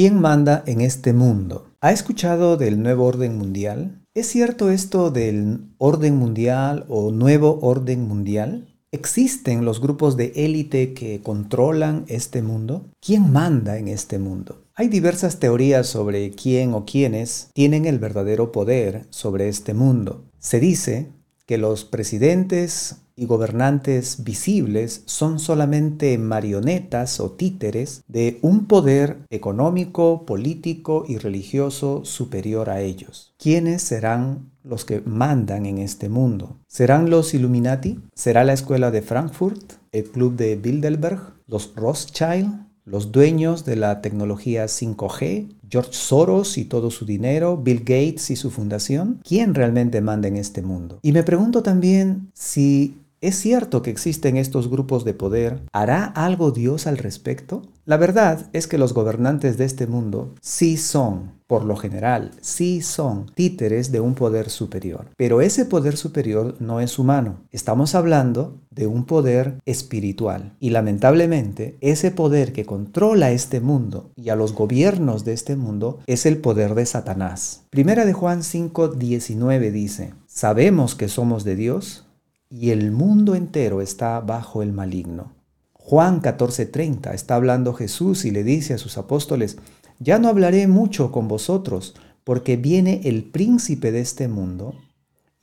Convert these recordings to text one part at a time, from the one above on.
¿Quién manda en este mundo? ¿Ha escuchado del nuevo orden mundial? ¿Es cierto esto del orden mundial o nuevo orden mundial? ¿Existen los grupos de élite que controlan este mundo? ¿Quién manda en este mundo? Hay diversas teorías sobre quién o quiénes tienen el verdadero poder sobre este mundo. Se dice que los presidentes y gobernantes visibles son solamente marionetas o títeres de un poder económico, político y religioso superior a ellos. ¿Quiénes serán los que mandan en este mundo? ¿Serán los Illuminati? ¿Será la escuela de Frankfurt? ¿El club de Bilderberg? ¿Los Rothschild? Los dueños de la tecnología 5G, George Soros y todo su dinero, Bill Gates y su fundación, ¿quién realmente manda en este mundo? Y me pregunto también si ¿Es cierto que existen estos grupos de poder? ¿Hará algo Dios al respecto? La verdad es que los gobernantes de este mundo sí son, por lo general, sí son títeres de un poder superior. Pero ese poder superior no es humano. Estamos hablando de un poder espiritual. Y lamentablemente, ese poder que controla este mundo y a los gobiernos de este mundo es el poder de Satanás. Primera de Juan 5, 19 dice, ¿sabemos que somos de Dios? Y el mundo entero está bajo el maligno. Juan 14:30 está hablando Jesús y le dice a sus apóstoles, ya no hablaré mucho con vosotros, porque viene el príncipe de este mundo,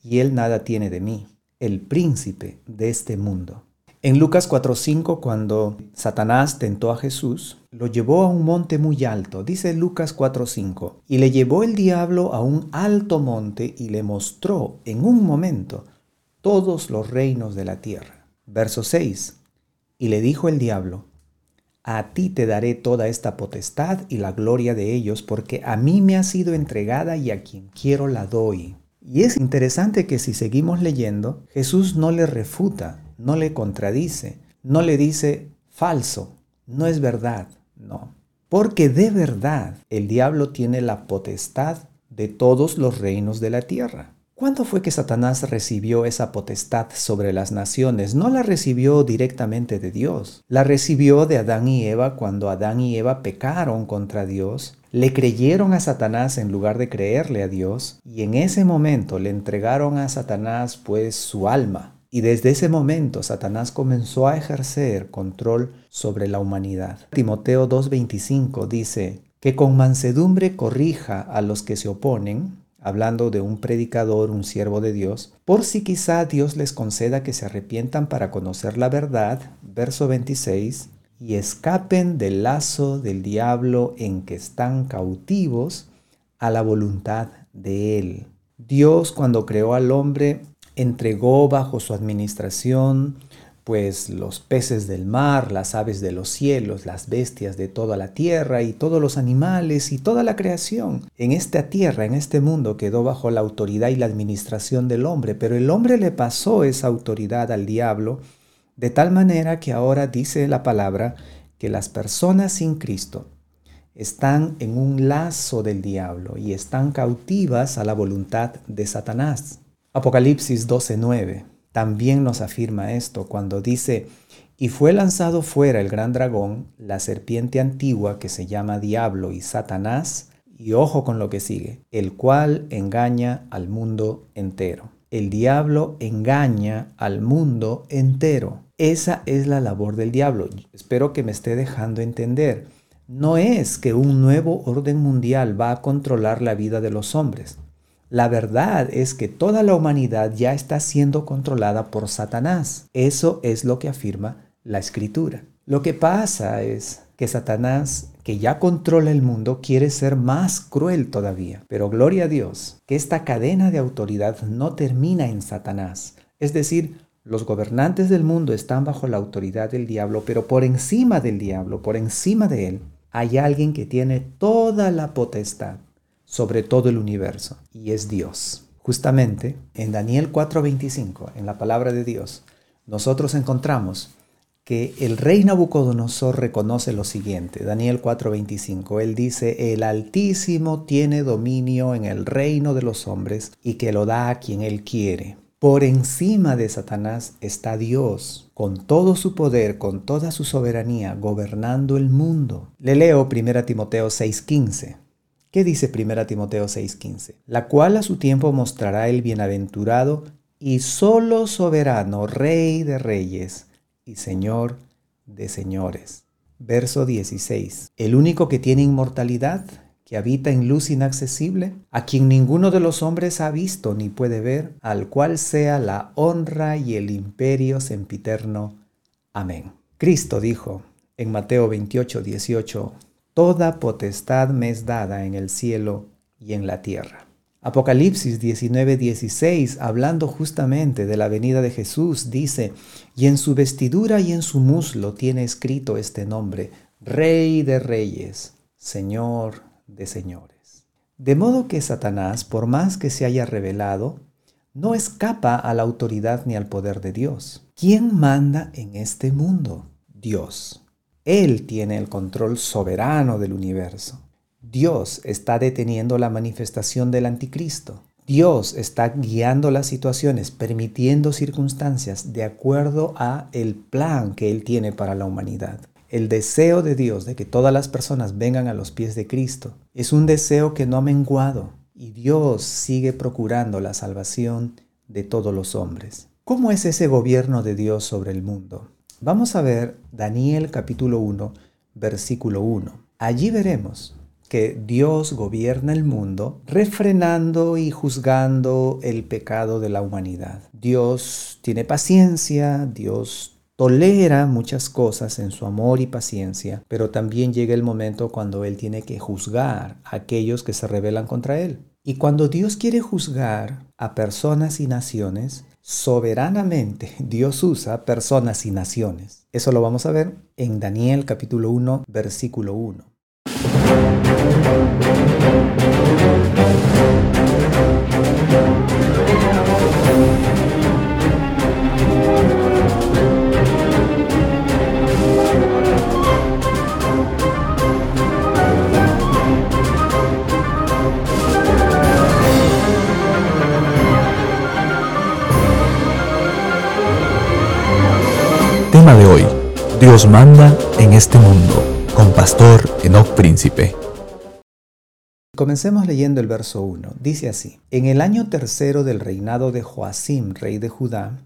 y él nada tiene de mí, el príncipe de este mundo. En Lucas 4:5, cuando Satanás tentó a Jesús, lo llevó a un monte muy alto, dice Lucas 4:5, y le llevó el diablo a un alto monte y le mostró en un momento todos los reinos de la tierra. Verso 6. Y le dijo el diablo, a ti te daré toda esta potestad y la gloria de ellos, porque a mí me ha sido entregada y a quien quiero la doy. Y es interesante que si seguimos leyendo, Jesús no le refuta, no le contradice, no le dice falso, no es verdad, no. Porque de verdad el diablo tiene la potestad de todos los reinos de la tierra. ¿Cuándo fue que Satanás recibió esa potestad sobre las naciones? No la recibió directamente de Dios. La recibió de Adán y Eva cuando Adán y Eva pecaron contra Dios. Le creyeron a Satanás en lugar de creerle a Dios. Y en ese momento le entregaron a Satanás pues su alma. Y desde ese momento Satanás comenzó a ejercer control sobre la humanidad. Timoteo 2.25 dice, que con mansedumbre corrija a los que se oponen hablando de un predicador, un siervo de Dios, por si quizá Dios les conceda que se arrepientan para conocer la verdad, verso 26, y escapen del lazo del diablo en que están cautivos a la voluntad de Él. Dios cuando creó al hombre entregó bajo su administración pues los peces del mar, las aves de los cielos, las bestias de toda la tierra y todos los animales y toda la creación. En esta tierra, en este mundo quedó bajo la autoridad y la administración del hombre, pero el hombre le pasó esa autoridad al diablo, de tal manera que ahora dice la palabra que las personas sin Cristo están en un lazo del diablo y están cautivas a la voluntad de Satanás. Apocalipsis 12:9 también nos afirma esto cuando dice, y fue lanzado fuera el gran dragón, la serpiente antigua que se llama Diablo y Satanás, y ojo con lo que sigue, el cual engaña al mundo entero. El diablo engaña al mundo entero. Esa es la labor del diablo. Espero que me esté dejando entender. No es que un nuevo orden mundial va a controlar la vida de los hombres. La verdad es que toda la humanidad ya está siendo controlada por Satanás. Eso es lo que afirma la escritura. Lo que pasa es que Satanás, que ya controla el mundo, quiere ser más cruel todavía. Pero gloria a Dios, que esta cadena de autoridad no termina en Satanás. Es decir, los gobernantes del mundo están bajo la autoridad del diablo, pero por encima del diablo, por encima de él, hay alguien que tiene toda la potestad sobre todo el universo, y es Dios. Justamente en Daniel 4:25, en la palabra de Dios, nosotros encontramos que el rey Nabucodonosor reconoce lo siguiente, Daniel 4:25, él dice, el Altísimo tiene dominio en el reino de los hombres y que lo da a quien él quiere. Por encima de Satanás está Dios, con todo su poder, con toda su soberanía, gobernando el mundo. Le leo 1 Timoteo 6:15. ¿Qué dice 1 Timoteo 6:15? La cual a su tiempo mostrará el bienaventurado y solo soberano, rey de reyes y señor de señores. Verso 16. El único que tiene inmortalidad que habita en luz inaccesible, a quien ninguno de los hombres ha visto ni puede ver, al cual sea la honra y el imperio sempiterno. Amén. Cristo dijo en Mateo 28, 18, Toda potestad me es dada en el cielo y en la tierra. Apocalipsis 19, 16, hablando justamente de la venida de Jesús, dice, y en su vestidura y en su muslo tiene escrito este nombre, Rey de Reyes, Señor de señores. De modo que Satanás, por más que se haya revelado, no escapa a la autoridad ni al poder de Dios. ¿Quién manda en este mundo? Dios. Él tiene el control soberano del universo. Dios está deteniendo la manifestación del anticristo. Dios está guiando las situaciones, permitiendo circunstancias de acuerdo a el plan que él tiene para la humanidad. El deseo de Dios de que todas las personas vengan a los pies de Cristo es un deseo que no ha menguado y Dios sigue procurando la salvación de todos los hombres. ¿Cómo es ese gobierno de Dios sobre el mundo? Vamos a ver Daniel capítulo 1, versículo 1. Allí veremos que Dios gobierna el mundo refrenando y juzgando el pecado de la humanidad. Dios tiene paciencia, Dios tolera muchas cosas en su amor y paciencia, pero también llega el momento cuando Él tiene que juzgar a aquellos que se rebelan contra Él. Y cuando Dios quiere juzgar a personas y naciones, soberanamente Dios usa personas y naciones. Eso lo vamos a ver en Daniel capítulo 1, versículo 1. De hoy, Dios manda en este mundo, con Pastor Enoch Príncipe. Comencemos leyendo el verso 1. Dice así, en el año tercero del reinado de Joacim, rey de Judá,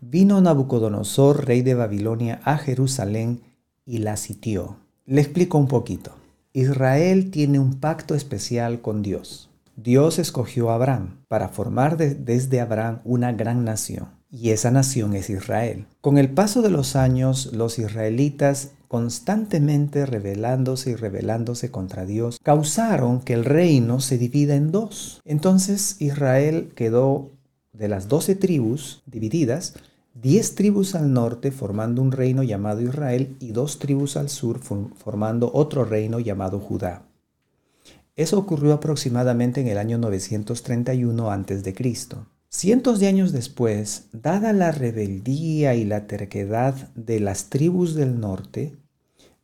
vino Nabucodonosor, rey de Babilonia, a Jerusalén y la sitió. Le explico un poquito. Israel tiene un pacto especial con Dios. Dios escogió a Abraham para formar desde Abraham una gran nación y esa nación es Israel. Con el paso de los años, los israelitas constantemente rebelándose y rebelándose contra Dios, causaron que el reino se divida en dos. Entonces Israel quedó de las doce tribus divididas, diez tribus al norte formando un reino llamado Israel y dos tribus al sur formando otro reino llamado Judá. Eso ocurrió aproximadamente en el año 931 a.C. Cientos de años después, dada la rebeldía y la terquedad de las tribus del norte,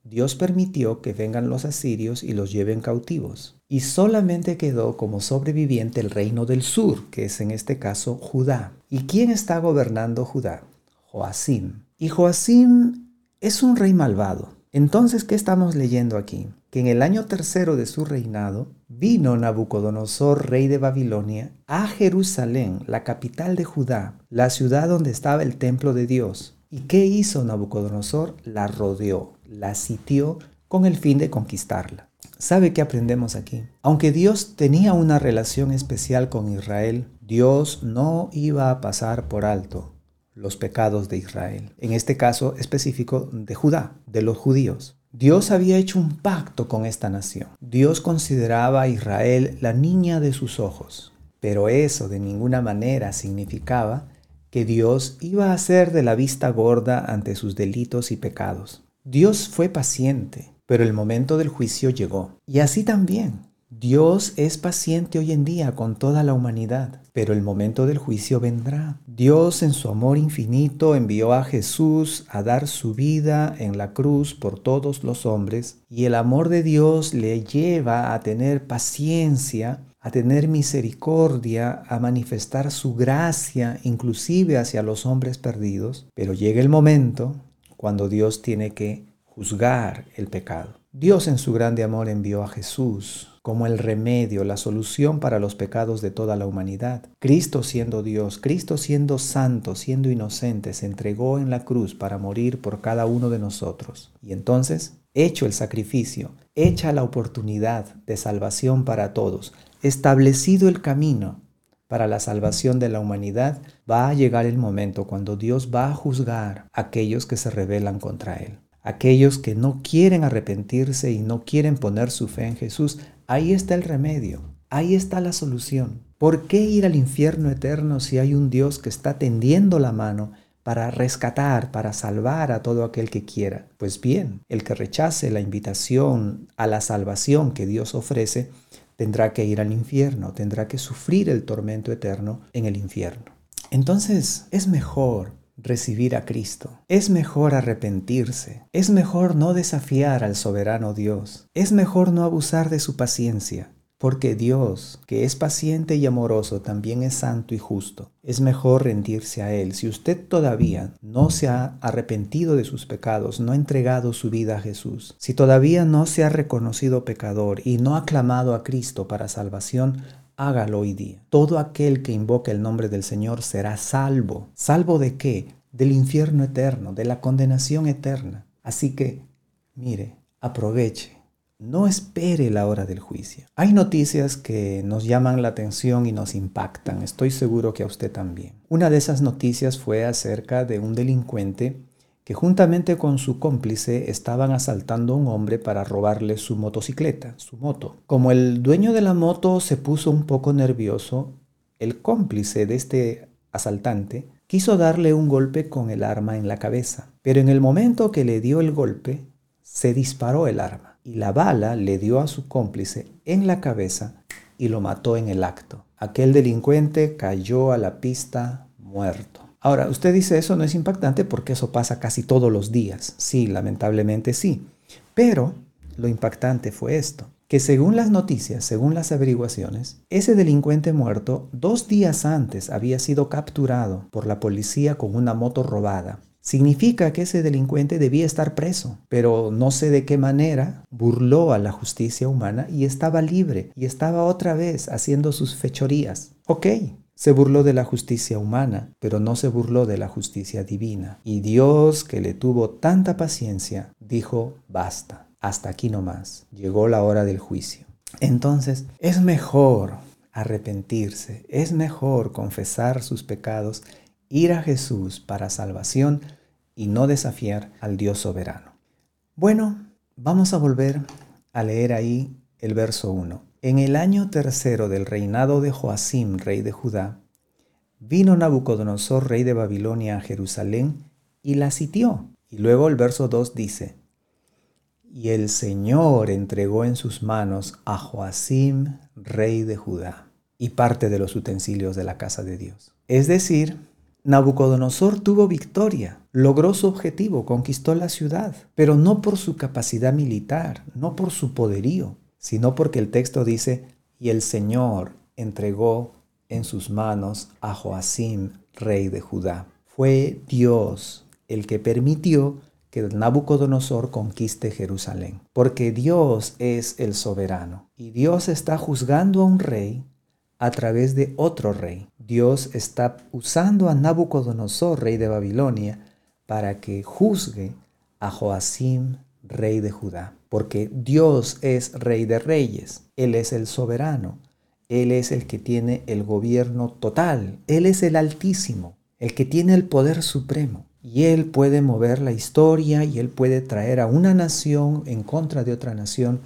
Dios permitió que vengan los asirios y los lleven cautivos. Y solamente quedó como sobreviviente el reino del sur, que es en este caso Judá. ¿Y quién está gobernando Judá? Joacim. Y Joacim es un rey malvado. Entonces, ¿qué estamos leyendo aquí? Que en el año tercero de su reinado, vino Nabucodonosor, rey de Babilonia, a Jerusalén, la capital de Judá, la ciudad donde estaba el templo de Dios. ¿Y qué hizo Nabucodonosor? La rodeó, la sitió con el fin de conquistarla. ¿Sabe qué aprendemos aquí? Aunque Dios tenía una relación especial con Israel, Dios no iba a pasar por alto los pecados de Israel, en este caso específico de Judá, de los judíos. Dios había hecho un pacto con esta nación. Dios consideraba a Israel la niña de sus ojos, pero eso de ninguna manera significaba que Dios iba a ser de la vista gorda ante sus delitos y pecados. Dios fue paciente, pero el momento del juicio llegó. Y así también, Dios es paciente hoy en día con toda la humanidad, pero el momento del juicio vendrá. Dios en su amor infinito envió a Jesús a dar su vida en la cruz por todos los hombres y el amor de Dios le lleva a tener paciencia a tener misericordia, a manifestar su gracia inclusive hacia los hombres perdidos, pero llega el momento cuando Dios tiene que juzgar el pecado. Dios en su grande amor envió a Jesús como el remedio, la solución para los pecados de toda la humanidad. Cristo siendo Dios, Cristo siendo santo, siendo inocente, se entregó en la cruz para morir por cada uno de nosotros. Y entonces, hecho el sacrificio, hecha la oportunidad de salvación para todos, establecido el camino para la salvación de la humanidad, va a llegar el momento cuando Dios va a juzgar a aquellos que se rebelan contra Él. Aquellos que no quieren arrepentirse y no quieren poner su fe en Jesús, ahí está el remedio, ahí está la solución. ¿Por qué ir al infierno eterno si hay un Dios que está tendiendo la mano para rescatar, para salvar a todo aquel que quiera? Pues bien, el que rechace la invitación a la salvación que Dios ofrece, tendrá que ir al infierno, tendrá que sufrir el tormento eterno en el infierno. Entonces es mejor recibir a Cristo, es mejor arrepentirse, es mejor no desafiar al soberano Dios, es mejor no abusar de su paciencia, porque Dios, que es paciente y amoroso, también es santo y justo. Es mejor rendirse a Él. Si usted todavía no se ha arrepentido de sus pecados, no ha entregado su vida a Jesús, si todavía no se ha reconocido pecador y no ha clamado a Cristo para salvación, hágalo hoy día. Todo aquel que invoque el nombre del Señor será salvo. ¿Salvo de qué? Del infierno eterno, de la condenación eterna. Así que, mire, aproveche no espere la hora del juicio. Hay noticias que nos llaman la atención y nos impactan. Estoy seguro que a usted también. Una de esas noticias fue acerca de un delincuente que juntamente con su cómplice estaban asaltando a un hombre para robarle su motocicleta, su moto. Como el dueño de la moto se puso un poco nervioso, el cómplice de este asaltante quiso darle un golpe con el arma en la cabeza, pero en el momento que le dio el golpe, se disparó el arma y la bala le dio a su cómplice en la cabeza y lo mató en el acto. Aquel delincuente cayó a la pista muerto. Ahora, usted dice eso no es impactante porque eso pasa casi todos los días. Sí, lamentablemente sí. Pero lo impactante fue esto, que según las noticias, según las averiguaciones, ese delincuente muerto dos días antes había sido capturado por la policía con una moto robada significa que ese delincuente debía estar preso, pero no sé de qué manera burló a la justicia humana y estaba libre y estaba otra vez haciendo sus fechorías. Ok, se burló de la justicia humana, pero no se burló de la justicia divina. Y Dios, que le tuvo tanta paciencia, dijo, basta, hasta aquí no más. Llegó la hora del juicio. Entonces, es mejor arrepentirse, es mejor confesar sus pecados ir a Jesús para salvación y no desafiar al Dios soberano. Bueno, vamos a volver a leer ahí el verso 1. En el año tercero del reinado de Joacim, rey de Judá, vino Nabucodonosor, rey de Babilonia, a Jerusalén y la sitió. Y luego el verso 2 dice, y el Señor entregó en sus manos a Joacim, rey de Judá, y parte de los utensilios de la casa de Dios. Es decir, Nabucodonosor tuvo victoria, logró su objetivo, conquistó la ciudad, pero no por su capacidad militar, no por su poderío, sino porque el texto dice, y el Señor entregó en sus manos a Joacim, rey de Judá. Fue Dios el que permitió que Nabucodonosor conquiste Jerusalén, porque Dios es el soberano y Dios está juzgando a un rey a través de otro rey. Dios está usando a Nabucodonosor, rey de Babilonia, para que juzgue a Joacim, rey de Judá. Porque Dios es rey de reyes, Él es el soberano, Él es el que tiene el gobierno total, Él es el altísimo, el que tiene el poder supremo. Y Él puede mover la historia y Él puede traer a una nación en contra de otra nación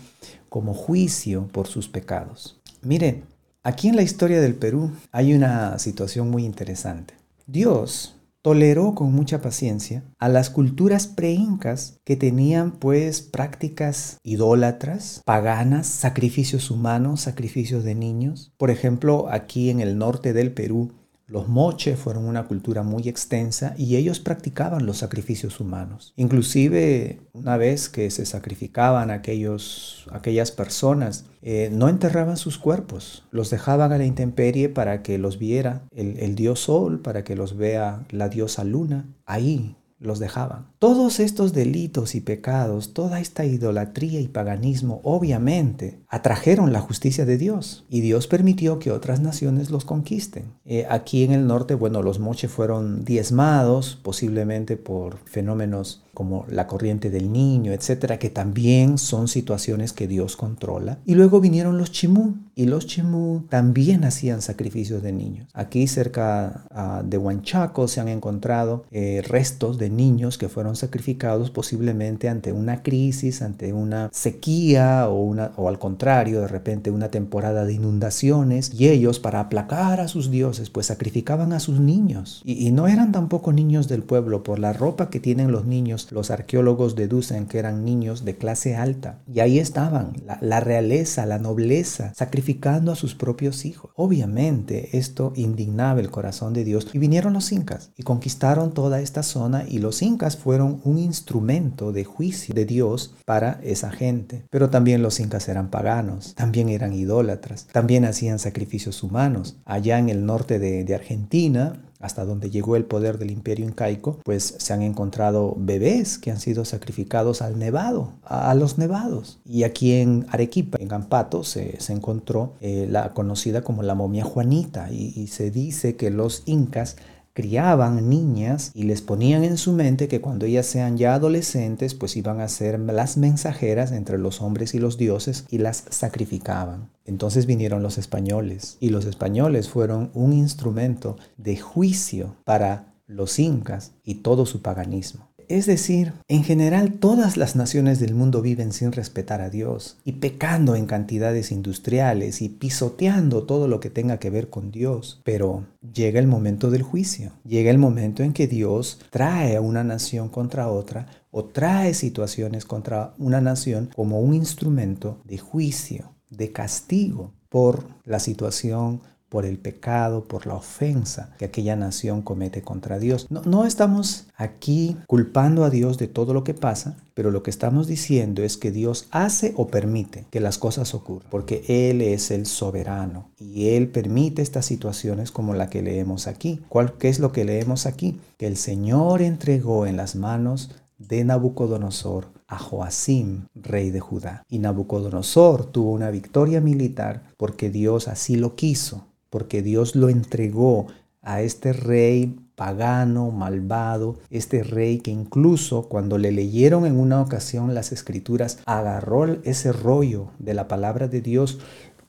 como juicio por sus pecados. Miren, Aquí en la historia del Perú hay una situación muy interesante. Dios toleró con mucha paciencia a las culturas preincas que tenían pues prácticas idólatras, paganas, sacrificios humanos, sacrificios de niños. Por ejemplo, aquí en el norte del Perú, Los moche fueron una cultura muy extensa y ellos practicaban los sacrificios humanos. Inclusive una vez que se sacrificaban aquellos, aquellas personas, eh, no enterraban sus cuerpos, los dejaban a la intemperie para que los viera el, el dios sol, para que los vea la diosa luna. Ahí los dejaban. Todos estos delitos y pecados, toda esta idolatría y paganismo, obviamente, atrajeron la justicia de Dios y Dios permitió que otras naciones los conquisten. Eh, aquí en el norte, bueno, los moche fueron diezmados, posiblemente por fenómenos como la corriente del niño, etcétera, que también son situaciones que Dios controla. Y luego vinieron los chimú, y los chimú también hacían sacrificios de niños. Aquí cerca ah, de Huanchaco se han encontrado eh, restos de niños que fueron sacrificados posiblemente ante una crisis, ante una sequía o, una, o al contrario, de repente una temporada de inundaciones, y ellos para aplacar a sus dioses, pues sacrificaban a sus niños. Y, y no eran tampoco niños del pueblo, por la ropa que tienen los niños los arqueólogos deducen que eran niños de clase alta. Y ahí estaban, la, realeza, la nobleza, sacrificando a sus propios hijos. Obviamente esto indignaba el corazón de Dios. Y vinieron los incas y conquistaron toda esta zona y los incas fueron un instrumento de juicio de Dios para esa gente. Pero también los incas eran paganos, también eran idólatras, también hacían sacrificios humanos. Allá en el norte de, Argentina, hasta donde llegó el poder del imperio incaico, pues se han encontrado bebés que han sido sacrificados al nevado, a, los nevados. Y aquí en Arequipa, en Ampato, se, encontró eh, la conocida como la momia Juanita y se dice que los incas criaban niñas y les ponían en su mente que cuando ellas sean ya adolescentes, pues iban a ser las mensajeras entre los hombres y los dioses y las sacrificaban. Entonces vinieron los españoles y los españoles fueron un instrumento de juicio para los incas y todo su paganismo. Es decir, en general todas las naciones del mundo viven sin respetar a Dios y pecando en cantidades industriales y pisoteando todo lo que tenga que ver con Dios. Pero llega el momento del juicio, llega el momento en que Dios trae a una nación contra otra o trae situaciones contra una nación como un instrumento de juicio, de castigo por la situación por el pecado, por la ofensa que aquella nación comete contra Dios. No, estamos aquí culpando a Dios de todo lo que pasa, pero lo que estamos diciendo es que Dios hace o permite que las cosas ocurran, porque Él es el soberano y Él permite estas situaciones como la que leemos aquí. ¿Cuál, ¿Qué es lo que leemos aquí? Que el Señor entregó en las manos de Nabucodonosor a Joacim, rey de Judá. Y Nabucodonosor tuvo una victoria militar porque Dios así lo quiso porque Dios lo entregó a este rey pagano, malvado, este rey que incluso cuando le leyeron en una ocasión las escrituras, agarró ese rollo de la palabra de Dios,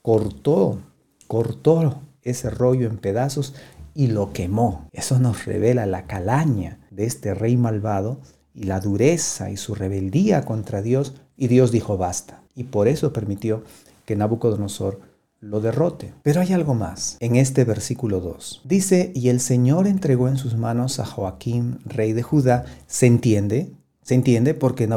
cortó, cortó ese rollo en pedazos y lo quemó. Eso nos revela la calaña de este rey malvado y la dureza y su rebeldía contra Dios. Y Dios dijo basta. Y por eso permitió que Nabucodonosor lo derrote. Pero hay algo más en este versículo 2. Dice, y el Señor entregó en sus manos a Joaquín, rey de Judá. ¿Se entiende? ¿Se entiende? Porque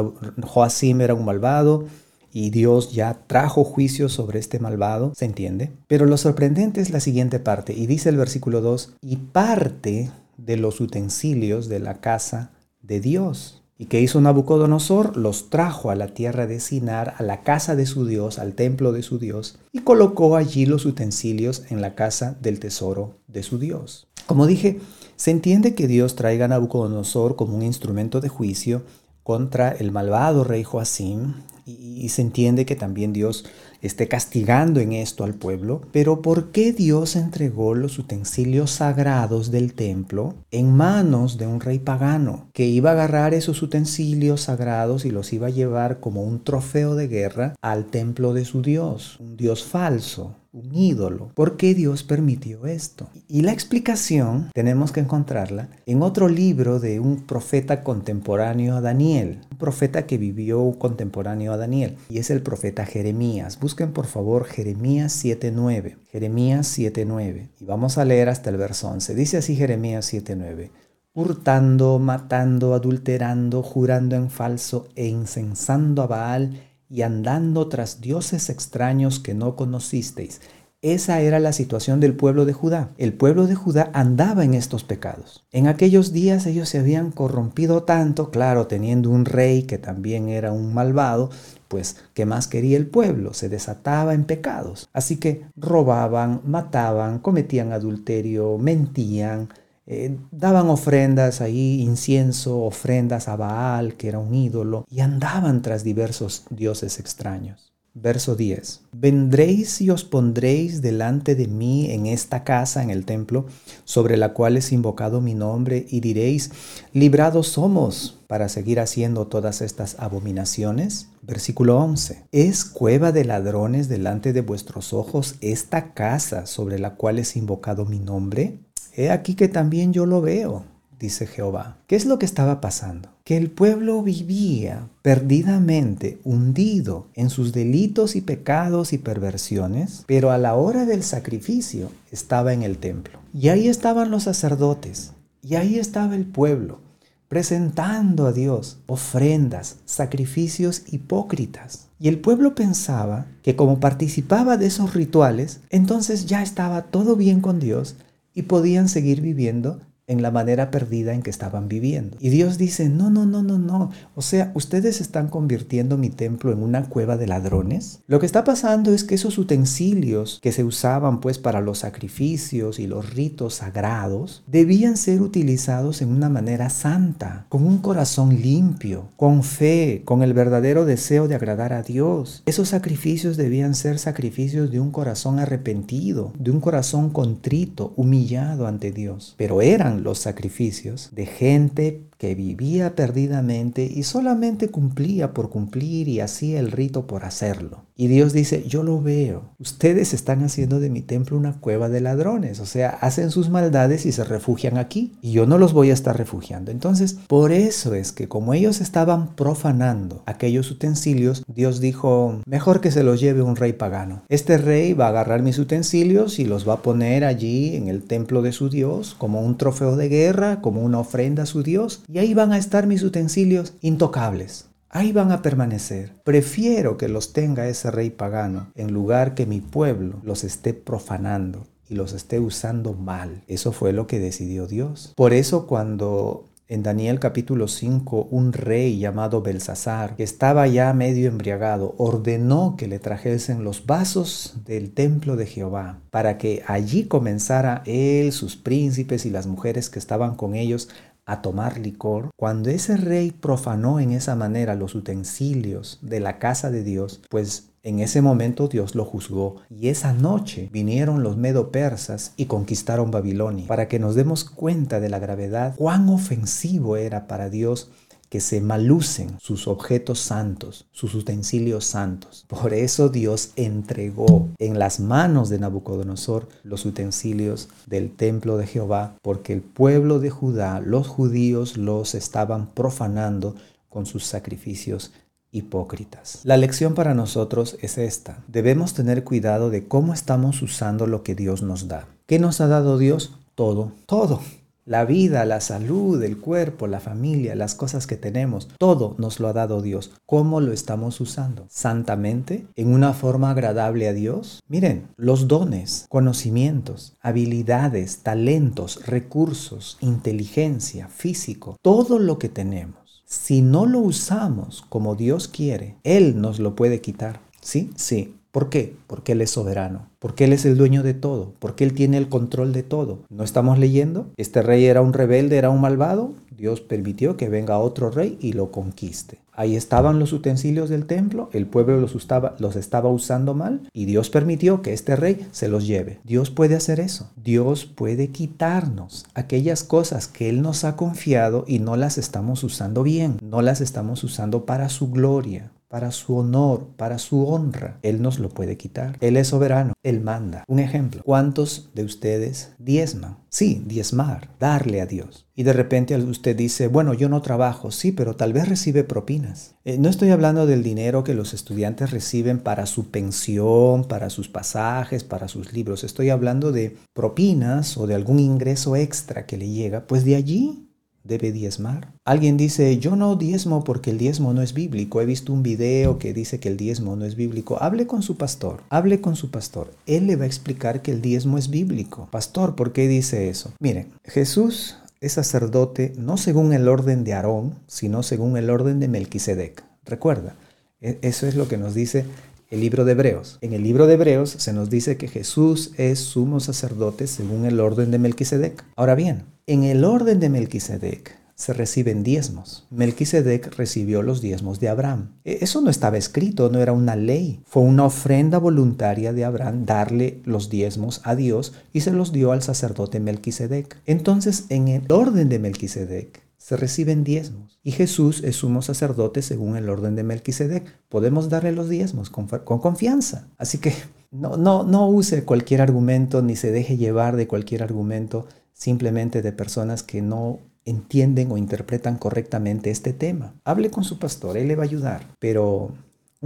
Joacim era un malvado y Dios ya trajo juicio sobre este malvado. ¿Se entiende? Pero lo sorprendente es la siguiente parte. Y dice el versículo 2, y parte de los utensilios de la casa de Dios. ¿Y qué hizo Nabucodonosor? Los trajo a la tierra de Sinar, a la casa de su Dios, al templo de su Dios, y colocó allí los utensilios en la casa del tesoro de su Dios. Como dije, se entiende que Dios traiga a Nabucodonosor como un instrumento de juicio contra el malvado rey Joacim, y, se entiende que también Dios esté castigando en esto al pueblo, pero ¿por qué Dios entregó los utensilios sagrados del templo en manos de un rey pagano que iba a agarrar esos utensilios sagrados y los iba a llevar como un trofeo de guerra al templo de su Dios, un Dios falso? Un ídolo. ¿Por qué Dios permitió esto? Y la explicación tenemos que encontrarla en otro libro de un profeta contemporáneo a Daniel, un profeta que vivió contemporáneo a Daniel, y es el profeta Jeremías. Busquen por favor Jeremías 7.9. Jeremías 7.9. Y vamos a leer hasta el verso 11. Dice así Jeremías 7.9 hurtando, matando, adulterando, jurando en falso e incensando a Baal y andando tras dioses extraños que no conocisteis. Esa era la situación del pueblo de Judá. El pueblo de Judá andaba en estos pecados. En aquellos días ellos se habían corrompido tanto, claro, teniendo un rey que también era un malvado, pues ¿qué más quería el pueblo? Se desataba en pecados. Así que robaban, mataban, cometían adulterio, mentían, eh, daban ofrendas ahí, incienso, ofrendas a Baal, que era un ídolo, y andaban tras diversos dioses extraños. Verso 10. Vendréis y os pondréis delante de mí en esta casa, en el templo, sobre la cual es invocado mi nombre, y diréis, librados somos para seguir haciendo todas estas abominaciones. Versículo 11. ¿Es cueva de ladrones delante de vuestros ojos esta casa sobre la cual es invocado mi nombre? He aquí que también yo lo veo, dice Jehová. ¿Qué es lo que estaba pasando? Que el pueblo vivía perdidamente hundido en sus delitos y pecados y perversiones, pero a la hora del sacrificio estaba en el templo. Y ahí estaban los sacerdotes, y ahí estaba el pueblo, presentando a Dios ofrendas, sacrificios hipócritas. Y el pueblo pensaba que como participaba de esos rituales, entonces ya estaba todo bien con Dios y podían seguir viviendo en la manera perdida en que estaban viviendo. Y Dios dice, no, no, no, no, no. O sea, ustedes están convirtiendo mi templo en una cueva de ladrones. Lo que está pasando es que esos utensilios que se usaban pues para los sacrificios y los ritos sagrados debían ser utilizados en una manera santa, con un corazón limpio, con fe, con el verdadero deseo de agradar a Dios. Esos sacrificios debían ser sacrificios de un corazón arrepentido, de un corazón contrito, humillado ante Dios. Pero eran los sacrificios de gente que vivía perdidamente y solamente cumplía por cumplir y hacía el rito por hacerlo. Y Dios dice, yo lo veo, ustedes están haciendo de mi templo una cueva de ladrones, o sea, hacen sus maldades y se refugian aquí, y yo no los voy a estar refugiando. Entonces, por eso es que como ellos estaban profanando aquellos utensilios, Dios dijo, mejor que se los lleve un rey pagano. Este rey va a agarrar mis utensilios y los va a poner allí en el templo de su Dios como un trofeo de guerra, como una ofrenda a su Dios, y ahí van a estar mis utensilios intocables. Ahí van a permanecer. Prefiero que los tenga ese rey pagano en lugar que mi pueblo los esté profanando y los esté usando mal. Eso fue lo que decidió Dios. Por eso cuando en Daniel capítulo 5, un rey llamado Belsasar, que estaba ya medio embriagado, ordenó que le trajesen los vasos del templo de Jehová, para que allí comenzara él, sus príncipes y las mujeres que estaban con ellos a tomar licor, cuando ese rey profanó en esa manera los utensilios de la casa de Dios, pues en ese momento Dios lo juzgó. Y esa noche vinieron los medo persas y conquistaron Babilonia, para que nos demos cuenta de la gravedad, cuán ofensivo era para Dios que se malucen sus objetos santos, sus utensilios santos. Por eso Dios entregó en las manos de Nabucodonosor los utensilios del templo de Jehová, porque el pueblo de Judá, los judíos, los estaban profanando con sus sacrificios hipócritas. La lección para nosotros es esta. Debemos tener cuidado de cómo estamos usando lo que Dios nos da. ¿Qué nos ha dado Dios? Todo, todo. La vida, la salud, el cuerpo, la familia, las cosas que tenemos, todo nos lo ha dado Dios. ¿Cómo lo estamos usando? ¿Santamente? ¿En una forma agradable a Dios? Miren, los dones, conocimientos, habilidades, talentos, recursos, inteligencia, físico, todo lo que tenemos. Si no lo usamos como Dios quiere, Él nos lo puede quitar. ¿Sí? Sí. ¿Por qué? Porque Él es soberano, porque Él es el dueño de todo, porque Él tiene el control de todo. ¿No estamos leyendo? Este rey era un rebelde, era un malvado. Dios permitió que venga otro rey y lo conquiste. Ahí estaban los utensilios del templo, el pueblo los, los estaba usando mal y Dios permitió que este rey se los lleve. Dios puede hacer eso. Dios puede quitarnos aquellas cosas que Él nos ha confiado y no las estamos usando bien, no las estamos usando para su gloria, para su honor, para su honra. Él nos lo puede quitar. Él es soberano, Él manda. Un ejemplo, ¿cuántos de ustedes diezman? Sí, diezmar, darle a Dios. Y de repente usted dice, bueno, yo no trabajo, sí, pero tal vez recibe propinas. Eh, no estoy hablando del dinero que los estudiantes reciben para su pensión, para sus pasajes, para sus libros. Estoy hablando de propinas o de algún ingreso extra que le llega. Pues de allí debe diezmar. Alguien dice, yo no diezmo porque el diezmo no es bíblico. He visto un video que dice que el diezmo no es bíblico. Hable con su pastor, hable con su pastor. Él le va a explicar que el diezmo es bíblico. Pastor, ¿por qué dice eso? Miren, Jesús es sacerdote no según el orden de Aarón, sino según el orden de Melquisedec. Recuerda, e-, eso es lo que nos dice el libro de Hebreos. En el libro de Hebreos se nos dice que Jesús es sumo sacerdote según el orden de Melquisedec. Ahora bien, en el orden de Melquisedec se reciben diezmos. Melquisedec recibió los diezmos de Abraham. E, eso no estaba escrito, no era una ley. Fue una ofrenda voluntaria de Abraham darle los diezmos a Dios y se los dio al sacerdote Melquisedec. Entonces, en el orden de Melquisedec, se reciben diezmos. Y Jesús es sumo sacerdote según el orden de Melquisedec. Podemos darle los diezmos con, confianza. Así que no, no, no use cualquier argumento ni se deje llevar de cualquier argumento simplemente de personas que no entienden o interpretan correctamente este tema. Hable con su pastor, él le va a ayudar. Pero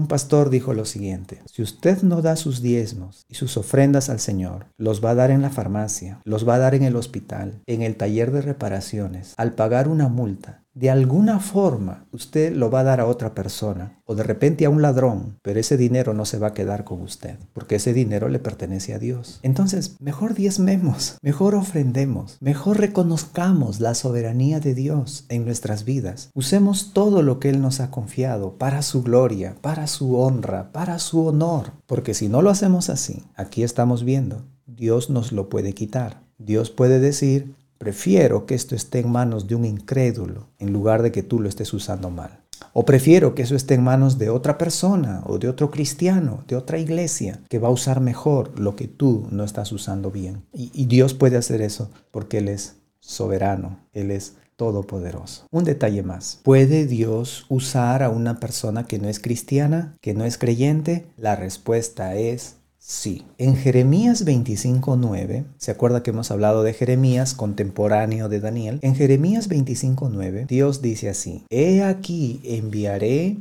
un pastor dijo lo siguiente, si usted no da sus diezmos y sus ofrendas al Señor, los va a dar en la farmacia, los va a dar en el hospital, en el taller de reparaciones, al pagar una multa, de alguna forma usted lo va a dar a otra persona o de repente a un ladrón, pero ese dinero no se va a quedar con usted, porque ese dinero le pertenece a Dios. Entonces, mejor diezmemos, mejor ofrendemos, mejor reconozcamos la soberanía de Dios en nuestras vidas. Usemos todo lo que Él nos ha confiado para su gloria, para su honra, para su honor, porque si no lo hacemos así, aquí estamos viendo, Dios nos lo puede quitar. Dios puede decir, Prefiero que esto esté en manos de un incrédulo en lugar de que tú lo estés usando mal. O prefiero que eso esté en manos de otra persona o de otro cristiano, de otra iglesia, que va a usar mejor lo que tú no estás usando bien. Y, Dios puede hacer eso porque Él es soberano, Él es todopoderoso. Un detalle más. ¿Puede Dios usar a una persona que no es cristiana, que no es creyente? La respuesta es Sí. En Jeremías 25.9, ¿se acuerda que hemos hablado de Jeremías, contemporáneo de Daniel? En Jeremías 25.9, Dios dice así, He aquí enviaré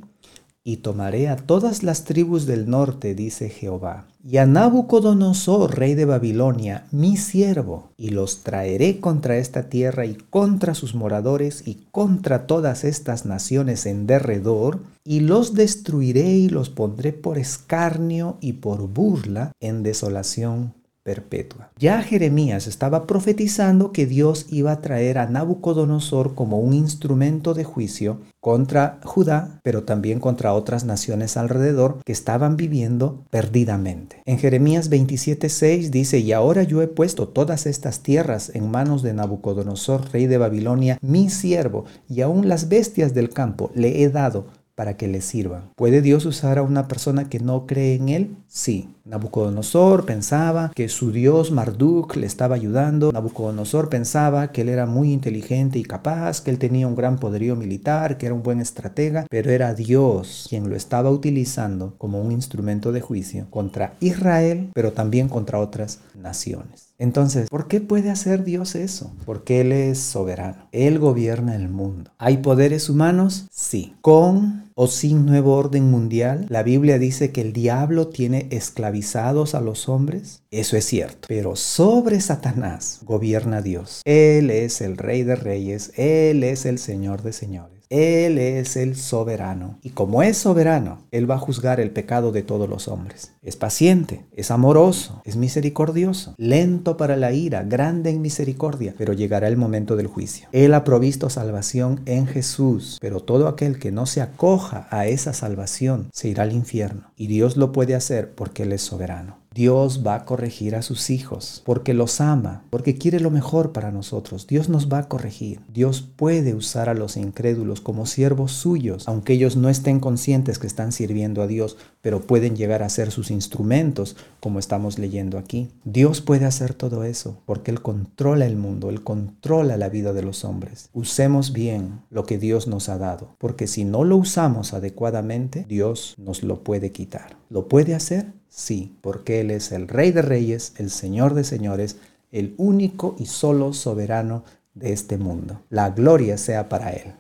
y tomaré a todas las tribus del norte, dice Jehová, y a Nabucodonosor, rey de Babilonia, mi siervo, y los traeré contra esta tierra y contra sus moradores y contra todas estas naciones en derredor, y los destruiré y los pondré por escarnio y por burla en desolación perpetua. Ya Jeremías estaba profetizando que Dios iba a traer a Nabucodonosor como un instrumento de juicio contra Judá, pero también contra otras naciones alrededor que estaban viviendo perdidamente. En Jeremías 27:6 dice, "Y ahora yo he puesto todas estas tierras en manos de Nabucodonosor, rey de Babilonia, mi siervo, y aún las bestias del campo le he dado para que le sirvan. ¿Puede Dios usar a una persona que no cree en Él? Sí. Nabucodonosor pensaba que su dios Marduk le estaba ayudando. Nabucodonosor pensaba que él era muy inteligente y capaz, que él tenía un gran poderío militar, que era un buen estratega, pero era Dios quien lo estaba utilizando como un instrumento de juicio contra Israel, pero también contra otras naciones. Entonces, ¿por qué puede hacer Dios eso? Porque Él es soberano. Él gobierna el mundo. ¿Hay poderes humanos? Sí. Con o sin nuevo orden mundial, la Biblia dice que el diablo tiene esclavizados a los hombres. Eso es cierto. Pero sobre Satanás gobierna Dios. Él es el rey de reyes. Él es el señor de señores. Él es el soberano. Y como es soberano, Él va a juzgar el pecado de todos los hombres. Es paciente, es amoroso, es misericordioso, lento para la ira, grande en misericordia, pero llegará el momento del juicio. Él ha provisto salvación en Jesús, pero todo aquel que no se acoja a esa salvación se irá al infierno. Y Dios lo puede hacer porque Él es soberano. Dios va a corregir a sus hijos porque los ama, porque quiere lo mejor para nosotros. Dios nos va a corregir. Dios puede usar a los incrédulos como siervos suyos, aunque ellos no estén conscientes que están sirviendo a Dios, pero pueden llegar a ser sus instrumentos, como estamos leyendo aquí. Dios puede hacer todo eso porque Él controla el mundo, Él controla la vida de los hombres. Usemos bien lo que Dios nos ha dado, porque si no lo usamos adecuadamente, Dios nos lo puede quitar. ¿Lo puede hacer? Sí, porque Él es el Rey de Reyes, el Señor de Señores, el único y solo soberano de este mundo. La gloria sea para Él.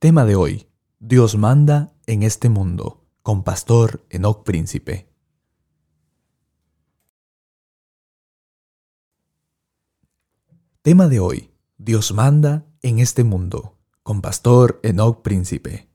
Tema de hoy, Dios manda en este mundo, con Pastor Enoc Príncipe. Tema de hoy, Dios manda en este mundo, con Pastor Enoc Príncipe.